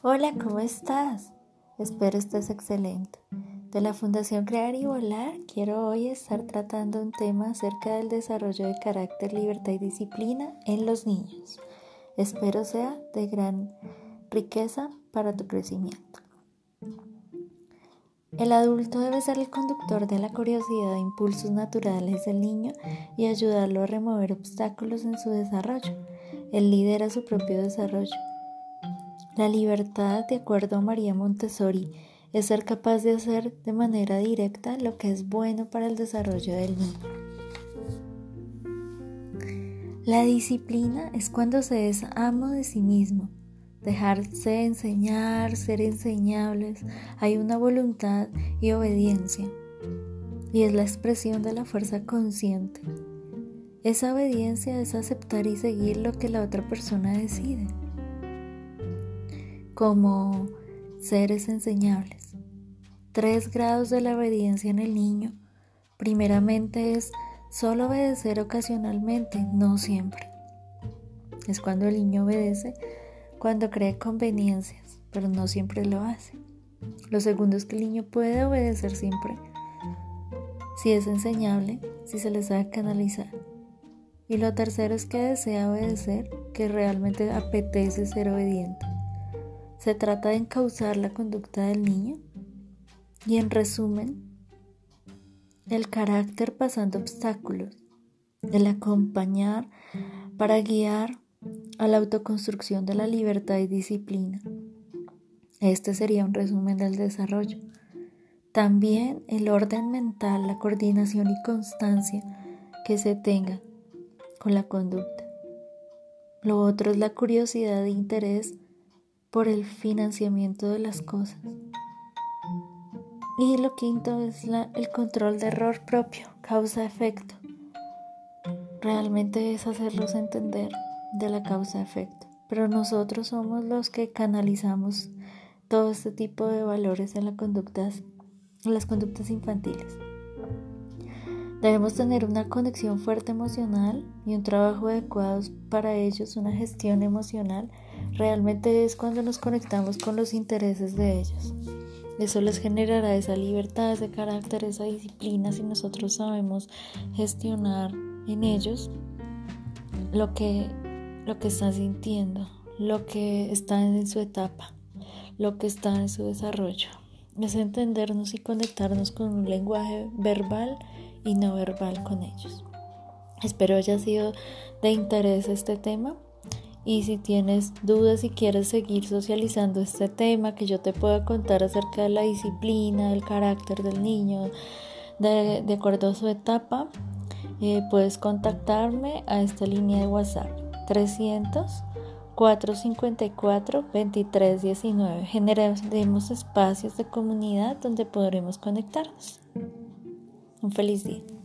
Hola, ¿cómo estás? Espero estés excelente. De la Fundación Crear y Volar quiero hoy estar tratando un tema acerca del desarrollo de carácter, libertad y disciplina en los niños. Espero sea de gran riqueza para tu crecimiento. El adulto debe ser el conductor de la curiosidad e impulsos naturales del niño y ayudarlo a remover obstáculos en su desarrollo. Él lidera su propio desarrollo. La libertad, de acuerdo a María Montessori, es ser capaz de hacer de manera directa lo que es bueno para el desarrollo del niño. La disciplina es cuando se es amo de sí mismo, dejarse enseñar, ser enseñables, hay una voluntad y obediencia. Y es la expresión de la fuerza consciente. Esa obediencia es aceptar y seguir lo que la otra persona decide. Como seres enseñables. Tres grados de la obediencia en el niño. Primeramente es solo obedecer ocasionalmente, no siempre. Es cuando el niño obedece cuando cree conveniencias, pero no siempre lo hace. Lo segundo es que el niño puede obedecer siempre, si es enseñable, si se le sabe canalizar. Y lo tercero es que desea obedecer, que realmente apetece ser obediente. Se trata de encauzar la conducta del niño y en resumen, el carácter pasando obstáculos, el acompañar para guiar a la autoconstrucción de la libertad y disciplina. Este sería un resumen del desarrollo. También el orden mental, la coordinación y constancia que se tenga con la conducta. Lo otro es la curiosidad e interés por el financiamiento de las cosas. Y lo quinto es el control de error propio, causa-efecto. Realmente es hacerlos entender de la causa-efecto, pero nosotros somos los que canalizamos todo este tipo de valores en, conductas, en las conductas infantiles. Debemos tener una conexión fuerte emocional y un trabajo adecuado para ellos, una gestión emocional. Realmente es cuando nos conectamos con los intereses de ellos. Eso les generará esa libertad, ese carácter, esa disciplina si nosotros sabemos gestionar en ellos lo que lo que está sintiendo, lo que está en su etapa, lo que está en su desarrollo. Es entendernos y conectarnos con un lenguaje verbal y no verbal con ellos. Espero haya sido de interés este tema y si tienes dudas y quieres seguir socializando este tema que yo te pueda contar acerca de la disciplina, del carácter del niño, de, acuerdo a su etapa, eh, puedes contactarme a esta línea de WhatsApp 300 454 2319. Generemos espacios de comunidad donde podremos conectarnos. Un feliz día.